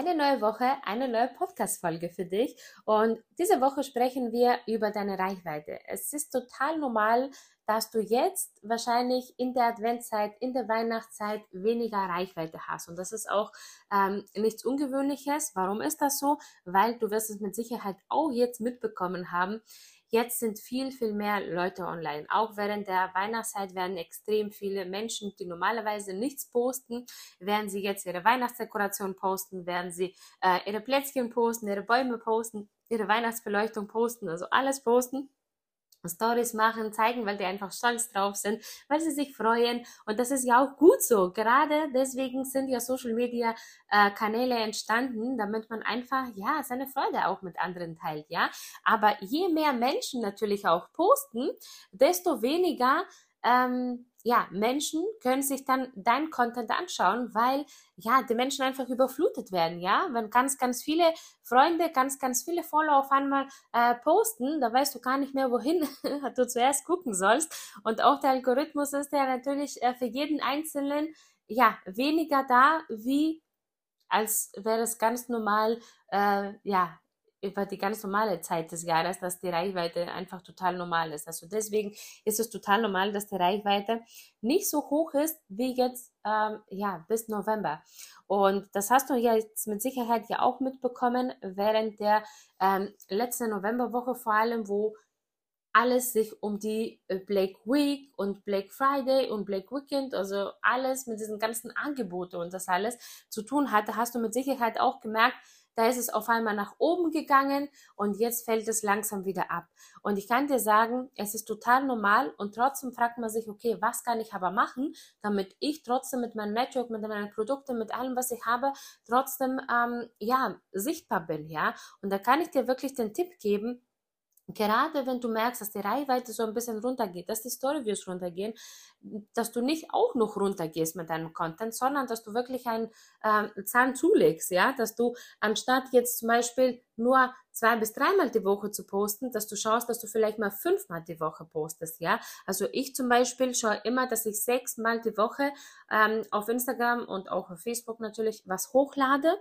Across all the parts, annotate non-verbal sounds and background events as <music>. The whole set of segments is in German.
Eine neue Woche, eine neue Podcast-Folge für dich. Und diese Woche sprechen wir über deine Reichweite. Es ist total normal, dass du jetzt wahrscheinlich in der Adventszeit, in der Weihnachtszeit weniger Reichweite hast. Und das ist auch ähm, nichts Ungewöhnliches. Warum ist das so? Weil du wirst es mit Sicherheit auch jetzt mitbekommen haben. Jetzt sind viel, viel mehr Leute online. Auch während der Weihnachtszeit werden extrem viele Menschen, die normalerweise nichts posten, werden sie jetzt ihre Weihnachtsdekoration posten, werden sie äh, ihre Plätzchen posten, ihre Bäume posten, ihre Weihnachtsbeleuchtung posten, also alles posten. Stories machen, zeigen, weil die einfach stolz drauf sind, weil sie sich freuen. Und das ist ja auch gut so. Gerade deswegen sind ja Social Media äh, Kanäle entstanden, damit man einfach, ja, seine Freude auch mit anderen teilt, ja. Aber je mehr Menschen natürlich auch posten, desto weniger ähm, ja, Menschen können sich dann dein Content anschauen, weil ja, die Menschen einfach überflutet werden, ja. Wenn ganz, ganz viele Freunde, ganz, ganz viele Follower auf einmal äh, posten, da weißt du gar nicht mehr, wohin <laughs> du zuerst gucken sollst. Und auch der Algorithmus ist ja natürlich äh, für jeden Einzelnen ja weniger da, wie als wäre es ganz normal, äh, ja, über die ganz normale Zeit des Jahres, dass die Reichweite einfach total normal ist. Also deswegen ist es total normal, dass die Reichweite nicht so hoch ist wie jetzt ähm, ja bis November. Und das hast du jetzt mit Sicherheit ja auch mitbekommen während der ähm, letzten Novemberwoche vor allem, wo alles sich um die äh, Black Week und Black Friday und Black Weekend, also alles mit diesen ganzen Angeboten und das alles zu tun hatte, hast du mit Sicherheit auch gemerkt, da ist es auf einmal nach oben gegangen und jetzt fällt es langsam wieder ab. Und ich kann dir sagen, es ist total normal und trotzdem fragt man sich, okay, was kann ich aber machen, damit ich trotzdem mit meinem Network, mit meinen Produkten, mit allem, was ich habe, trotzdem ähm, ja sichtbar bin, ja. Und da kann ich dir wirklich den Tipp geben, gerade wenn du merkst, dass die Reichweite so ein bisschen runtergeht, dass die Storyviews runtergehen, dass du nicht auch noch runtergehst mit deinem Content, sondern dass du wirklich einen ähm, Zahn zulegst, ja, dass du anstatt jetzt zum Beispiel nur zwei bis dreimal die Woche zu posten, dass du schaust, dass du vielleicht mal fünfmal die Woche postest, ja. Also ich zum Beispiel schaue immer, dass ich sechsmal die Woche ähm, auf Instagram und auch auf Facebook natürlich was hochlade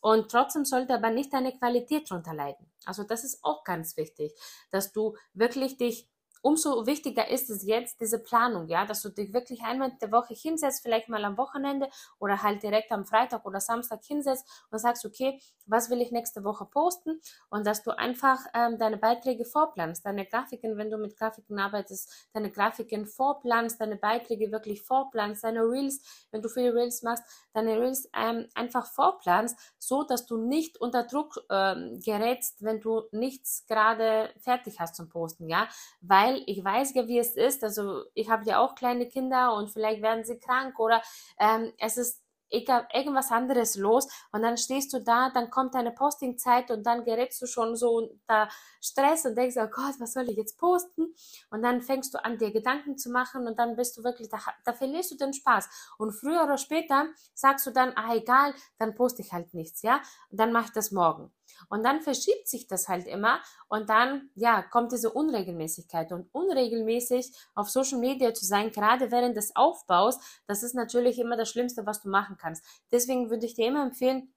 und trotzdem sollte aber nicht deine Qualität drunter leiden. Also das ist auch ganz wichtig, dass du wirklich dich umso wichtiger ist es jetzt, diese Planung, ja, dass du dich wirklich einmal in der Woche hinsetzt, vielleicht mal am Wochenende oder halt direkt am Freitag oder Samstag hinsetzt und sagst, okay, was will ich nächste Woche posten? Und dass du einfach ähm, deine Beiträge vorplanst, deine Grafiken, wenn du mit Grafiken arbeitest, deine Grafiken vorplanst, deine Beiträge wirklich vorplanst, deine Reels, wenn du viele Reels machst, deine Reels ähm, einfach vorplanst, so dass du nicht unter Druck ähm, gerätst, wenn du nichts gerade fertig hast zum Posten, ja, weil weil ich weiß ja, wie es ist. Also ich habe ja auch kleine Kinder und vielleicht werden sie krank oder ähm, es ist irgendwas anderes los und dann stehst du da, dann kommt deine Postingzeit und dann gerätst du schon so unter Stress und denkst, oh Gott, was soll ich jetzt posten? Und dann fängst du an, dir Gedanken zu machen und dann bist du wirklich, da, da verlierst du den Spaß. Und früher oder später sagst du dann, ah egal, dann poste ich halt nichts, ja? Und dann mache ich das morgen. Und dann verschiebt sich das halt immer und dann, ja, kommt diese Unregelmäßigkeit. Und unregelmäßig auf Social Media zu sein, gerade während des Aufbaus, das ist natürlich immer das Schlimmste, was du machen kannst. Deswegen würde ich dir immer empfehlen,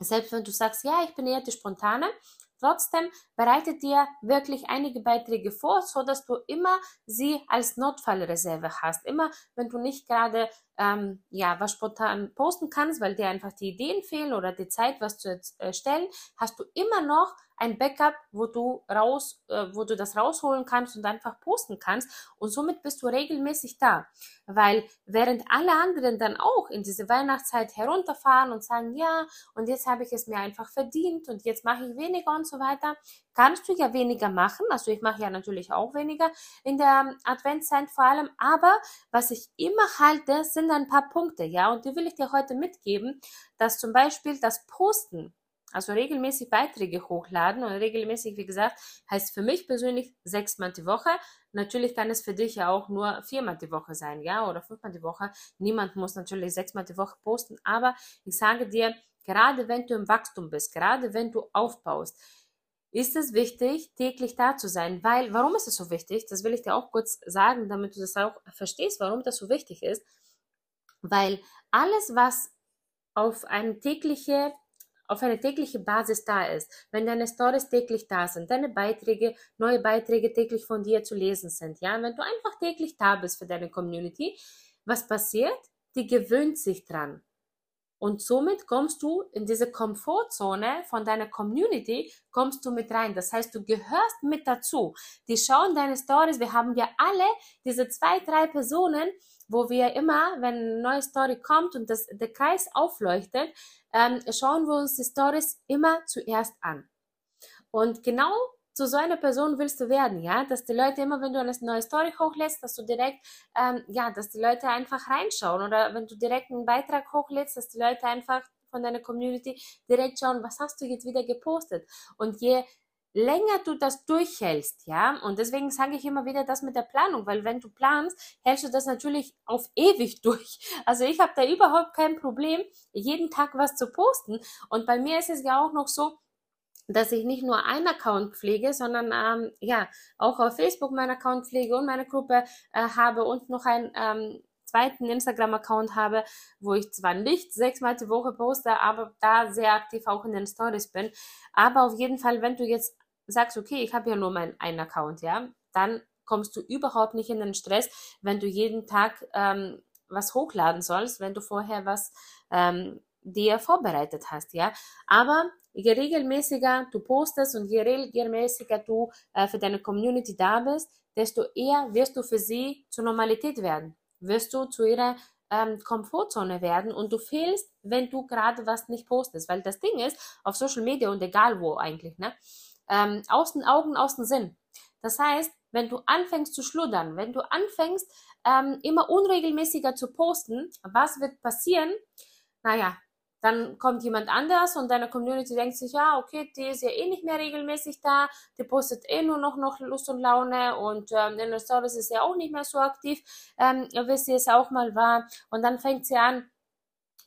selbst wenn du sagst, ja, ich bin eher die Spontane, Trotzdem bereite dir wirklich einige Beiträge vor, so dass du immer sie als Notfallreserve hast. Immer, wenn du nicht gerade ähm, ja was spontan posten kannst, weil dir einfach die Ideen fehlen oder die Zeit, was zu erstellen, hast du immer noch ein Backup, wo du raus, äh, wo du das rausholen kannst und einfach posten kannst. Und somit bist du regelmäßig da. Weil während alle anderen dann auch in diese Weihnachtszeit herunterfahren und sagen, ja, und jetzt habe ich es mir einfach verdient und jetzt mache ich weniger und so weiter, kannst du ja weniger machen. Also ich mache ja natürlich auch weniger in der Adventszeit vor allem. Aber was ich immer halte, sind ein paar Punkte, ja. Und die will ich dir heute mitgeben, dass zum Beispiel das Posten Also regelmäßig Beiträge hochladen und regelmäßig, wie gesagt, heißt für mich persönlich sechsmal die Woche. Natürlich kann es für dich ja auch nur viermal die Woche sein, ja, oder fünfmal die Woche. Niemand muss natürlich sechsmal die Woche posten, aber ich sage dir, gerade wenn du im Wachstum bist, gerade wenn du aufbaust, ist es wichtig, täglich da zu sein. Weil, warum ist es so wichtig? Das will ich dir auch kurz sagen, damit du das auch verstehst, warum das so wichtig ist. Weil alles, was auf eine tägliche auf eine tägliche Basis da ist, wenn deine Stories täglich da sind, deine Beiträge, neue Beiträge täglich von dir zu lesen sind, ja, wenn du einfach täglich da bist für deine Community, was passiert? Die gewöhnt sich dran. Und somit kommst du in diese Komfortzone von deiner Community, kommst du mit rein. Das heißt, du gehörst mit dazu. Die schauen deine Stories. Wir haben ja alle diese zwei, drei Personen, wo wir immer, wenn eine neue Story kommt und das, der Kreis aufleuchtet, ähm, schauen wir uns die Stories immer zuerst an. Und genau zu so einer Person willst du werden, ja, dass die Leute immer, wenn du eine neue Story hochlädst, dass du direkt, ähm, ja, dass die Leute einfach reinschauen oder wenn du direkt einen Beitrag hochlädst, dass die Leute einfach von deiner Community direkt schauen, was hast du jetzt wieder gepostet. Und je länger du das durchhältst, ja, und deswegen sage ich immer wieder das mit der Planung, weil wenn du planst, hältst du das natürlich auf ewig <laughs> durch. Also ich habe da überhaupt kein Problem, jeden Tag was zu posten. Und bei mir ist es ja auch noch so, dass ich nicht nur einen Account pflege, sondern ähm, ja auch auf Facebook meinen Account pflege und meine Gruppe äh, habe und noch einen ähm, zweiten Instagram-Account habe, wo ich zwar nicht sechsmal die Woche poste, aber da sehr aktiv auch in den Stories bin. Aber auf jeden Fall, wenn du jetzt sagst, okay, ich habe ja nur meinen einen Account, ja, dann kommst du überhaupt nicht in den Stress, wenn du jeden Tag ähm, was hochladen sollst, wenn du vorher was ähm, dir vorbereitet hast, ja. Aber je regelmäßiger du postest und je regelmäßiger du äh, für deine Community da bist, desto eher wirst du für sie zur Normalität werden. Wirst du zu ihrer ähm, Komfortzone werden und du fehlst, wenn du gerade was nicht postest. Weil das Ding ist, auf Social Media und egal wo eigentlich, ne? Ähm, aus den Augen, aus dem Sinn. Das heißt, wenn du anfängst zu schludern, wenn du anfängst, ähm, immer unregelmäßiger zu posten, was wird passieren? Naja, dann kommt jemand anders und deine Community denkt sich, ja, okay, die ist ja eh nicht mehr regelmäßig da, die postet eh nur noch, noch Lust und Laune und ähm, in der Stories ist ja auch nicht mehr so aktiv, ähm, wie sie es auch mal war. Und dann fängt sie an,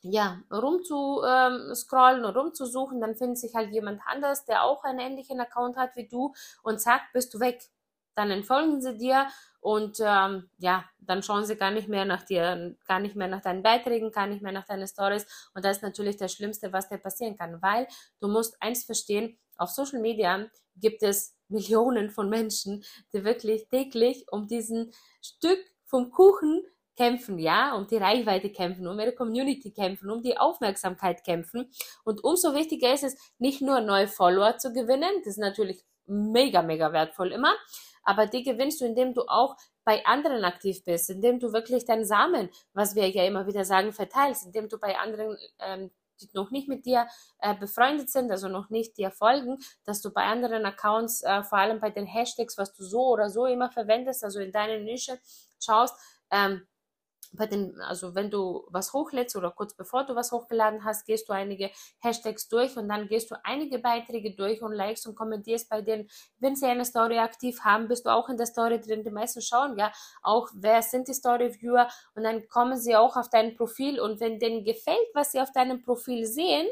ja, rum zu ähm, und rumzusuchen, dann findet sich halt jemand anders, der auch einen ähnlichen Account hat wie du und zack, bist du weg. Dann entfolgen sie dir und ähm, ja, dann schauen sie gar nicht mehr nach dir, gar nicht mehr nach deinen Beiträgen, gar nicht mehr nach deinen Stories. Und das ist natürlich das Schlimmste, was dir passieren kann, weil du musst eins verstehen, auf Social Media gibt es Millionen von Menschen, die wirklich täglich um diesen Stück vom Kuchen kämpfen, ja, um die Reichweite kämpfen, um ihre Community kämpfen, um die Aufmerksamkeit kämpfen. Und umso wichtiger ist es, nicht nur neue Follower zu gewinnen, das ist natürlich mega, mega wertvoll immer, aber die gewinnst du, indem du auch bei anderen aktiv bist, indem du wirklich deinen Samen, was wir ja immer wieder sagen, verteilst, indem du bei anderen ähm, die noch nicht mit dir äh, befreundet sind, also noch nicht dir folgen, dass du bei anderen Accounts, äh, vor allem bei den Hashtags, was du so oder so immer verwendest, also in deiner Nische schaust, ähm, bei den, also wenn du was hochlädst oder kurz bevor du was hochgeladen hast, gehst du einige Hashtags durch und dann gehst du einige Beiträge durch und likest und kommentierst bei denen, wenn sie eine Story aktiv haben, bist du auch in der Story drin. Die meisten schauen ja auch, wer sind die Story-Viewer und dann kommen sie auch auf dein Profil und wenn denen gefällt, was sie auf deinem Profil sehen,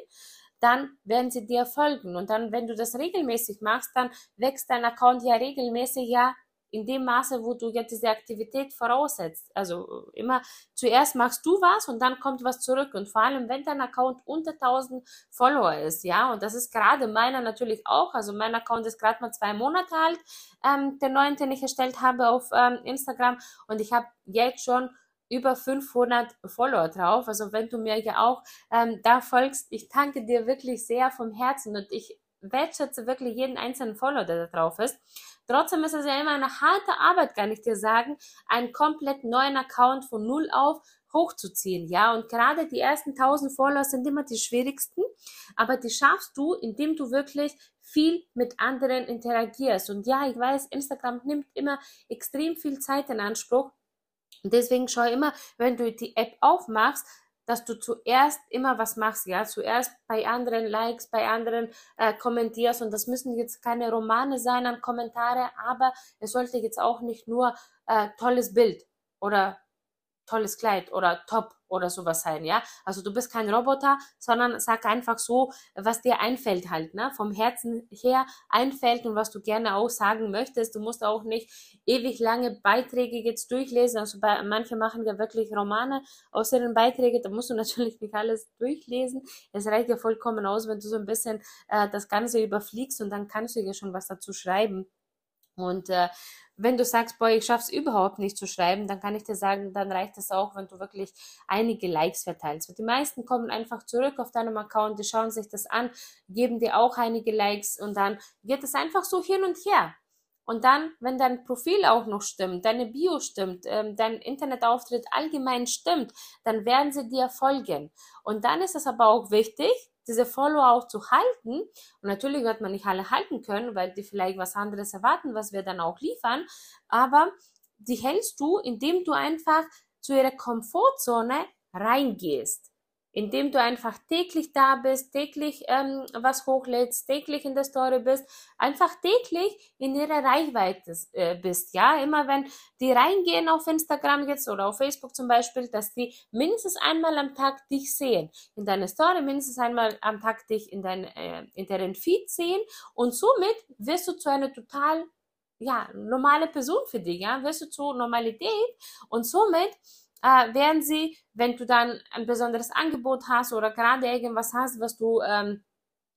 dann werden sie dir folgen. Und dann, wenn du das regelmäßig machst, dann wächst dein Account ja regelmäßig ja in dem Maße, wo du jetzt diese Aktivität voraussetzt. Also immer zuerst machst du was und dann kommt was zurück. Und vor allem, wenn dein Account unter 1000 Follower ist, ja, und das ist gerade meiner natürlich auch. Also mein Account ist gerade mal zwei Monate alt, ähm, der neuen, den ich erstellt habe auf ähm, Instagram. Und ich habe jetzt schon über 500 Follower drauf. Also wenn du mir ja auch ähm, da folgst, ich danke dir wirklich sehr vom Herzen und ich wertschätze wirklich jeden einzelnen Follower, der da drauf ist. Trotzdem ist es ja immer eine harte Arbeit, kann ich dir sagen, einen komplett neuen Account von Null auf hochzuziehen, ja. Und gerade die ersten 1000 Follower sind immer die schwierigsten, aber die schaffst du, indem du wirklich viel mit anderen interagierst. Und ja, ich weiß, Instagram nimmt immer extrem viel Zeit in Anspruch. Und deswegen schau immer, wenn du die App aufmachst, dass du zuerst immer was machst, ja, zuerst bei anderen Likes, bei anderen äh, kommentierst. Und das müssen jetzt keine Romane sein an Kommentare, aber es sollte jetzt auch nicht nur äh, tolles Bild oder tolles Kleid oder top oder sowas sein, ja. Also du bist kein Roboter, sondern sag einfach so, was dir einfällt halt, ne, vom Herzen her einfällt und was du gerne auch sagen möchtest. Du musst auch nicht ewig lange Beiträge jetzt durchlesen. Also bei, manche machen ja wirklich Romane aus ihren Beiträgen, da musst du <laughs> natürlich nicht alles durchlesen. Es reicht ja vollkommen aus, wenn du so ein bisschen äh, das Ganze überfliegst und dann kannst du ja schon was dazu schreiben. Und äh, wenn du sagst, boah, ich schaff's überhaupt nicht zu schreiben, dann kann ich dir sagen, dann reicht es auch, wenn du wirklich einige Likes verteilst. Die meisten kommen einfach zurück auf deinem Account, die schauen sich das an, geben dir auch einige Likes und dann geht es einfach so hin und her. Und dann, wenn dein Profil auch noch stimmt, deine Bio stimmt, ähm, dein Internetauftritt allgemein stimmt, dann werden sie dir folgen. Und dann ist es aber auch wichtig, diese Follower auch zu halten. Und natürlich wird man nicht alle halten können, weil die vielleicht was anderes erwarten, was wir dann auch liefern. Aber die hältst du, indem du einfach zu ihrer Komfortzone reingehst indem du einfach täglich da bist, täglich ähm, was hochlädst, täglich in der Story bist, einfach täglich in ihrer Reichweite äh, bist, ja, immer wenn die reingehen auf Instagram jetzt oder auf Facebook zum Beispiel, dass die mindestens einmal am Tag dich sehen, in deiner Story mindestens einmal am Tag dich in, dein, äh, in deren Feed sehen und somit wirst du zu einer total ja, normale Person für dich, ja, wirst du zur Normalität und somit äh, werden sie, wenn du dann ein besonderes Angebot hast oder gerade irgendwas hast, was du, ähm,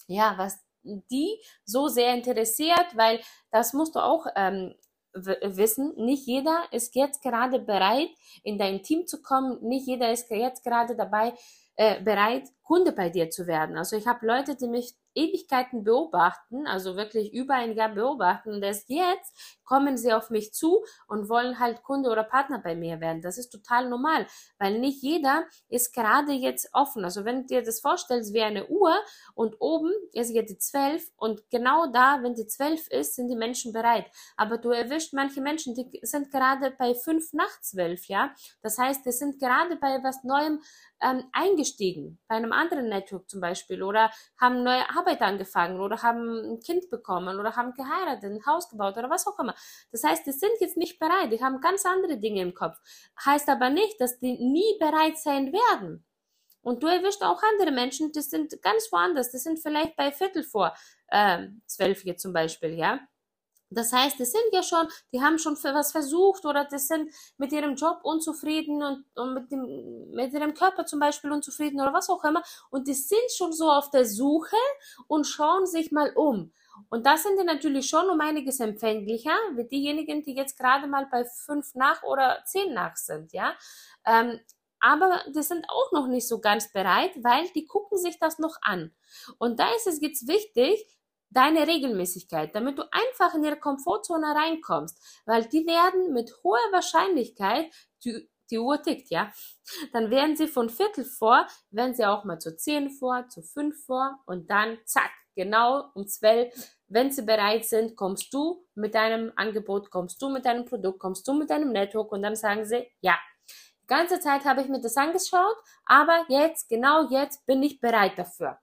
ja, was die so sehr interessiert, weil das musst du auch ähm, wissen, nicht jeder ist jetzt gerade bereit, in dein Team zu kommen, nicht jeder ist jetzt gerade dabei, äh, bereit, Kunde bei dir zu werden. Also ich habe Leute, die mich Ewigkeiten beobachten, also wirklich über ein Jahr beobachten und erst jetzt kommen sie auf mich zu und wollen halt Kunde oder Partner bei mir werden. Das ist total normal, weil nicht jeder ist gerade jetzt offen. Also wenn du dir das vorstellst wie eine Uhr und oben ist ja die 12 und genau da, wenn die 12 ist, sind die Menschen bereit. Aber du erwischt manche Menschen, die sind gerade bei 5 nach 12, ja. Das heißt, die sind gerade bei was Neuem ähm, eingestiegen, bei einem anderen Network zum Beispiel oder haben neue Arbeit angefangen oder haben ein Kind bekommen oder haben geheiratet, ein Haus gebaut oder was auch immer. Das heißt, die sind jetzt nicht bereit, die haben ganz andere Dinge im Kopf. Heißt aber nicht, dass die nie bereit sein werden. Und du erwischt auch andere Menschen, die sind ganz woanders, die sind vielleicht bei Viertel vor äh, zwölf hier zum Beispiel, ja. Das heißt, die sind ja schon, die haben schon für was versucht oder die sind mit ihrem Job unzufrieden und, und mit, dem, mit ihrem Körper zum Beispiel unzufrieden oder was auch immer. Und die sind schon so auf der Suche und schauen sich mal um. Und da sind die natürlich schon um einiges empfänglicher wie diejenigen, die jetzt gerade mal bei fünf nach oder zehn nach sind, ja. Ähm, aber die sind auch noch nicht so ganz bereit, weil die gucken sich das noch an. Und da ist es jetzt wichtig, deine Regelmäßigkeit, damit du einfach in ihre Komfortzone reinkommst, weil die werden mit hoher Wahrscheinlichkeit, die, die Uhr tickt, ja, dann werden sie von Viertel vor, werden sie auch mal zu zehn vor, zu fünf vor und dann zack, genau um zwölf, wenn sie bereit sind, kommst du mit deinem Angebot, kommst du mit deinem Produkt, kommst du mit deinem Network und dann sagen sie, ja, die ganze Zeit habe ich mir das angeschaut, aber jetzt, genau jetzt bin ich bereit dafür.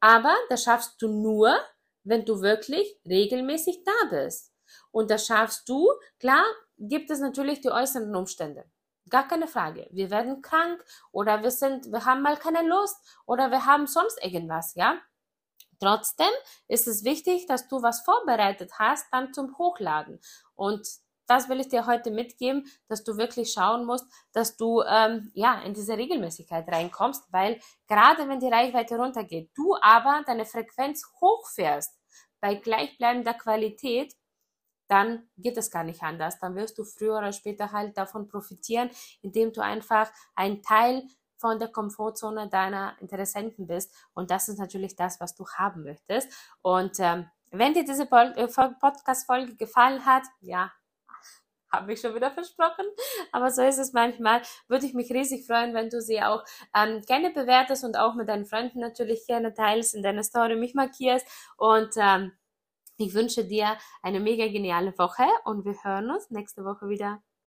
Aber das schaffst du nur, wenn du wirklich regelmäßig da bist. Und das schaffst du, klar, gibt es natürlich die äußeren Umstände. Gar keine Frage. Wir werden krank oder wir sind, wir haben mal keine Lust oder wir haben sonst irgendwas, ja? Trotzdem ist es wichtig, dass du was vorbereitet hast, dann zum Hochladen. Und das will ich dir heute mitgeben, dass du wirklich schauen musst, dass du ähm, ja in diese Regelmäßigkeit reinkommst, weil gerade wenn die Reichweite runtergeht, du aber deine Frequenz hochfährst bei gleichbleibender Qualität, dann geht es gar nicht anders. Dann wirst du früher oder später halt davon profitieren, indem du einfach ein Teil von der Komfortzone deiner Interessenten bist. Und das ist natürlich das, was du haben möchtest. Und ähm, wenn dir diese äh, Podcast-Folge gefallen hat, ja, habe ich schon wieder versprochen, aber so ist es manchmal. Würde ich mich riesig freuen, wenn du sie auch ähm, gerne bewertest und auch mit deinen Freunden natürlich gerne teilst, in deiner Story mich markierst und ähm, ich wünsche dir eine mega geniale Woche und wir hören uns nächste Woche wieder.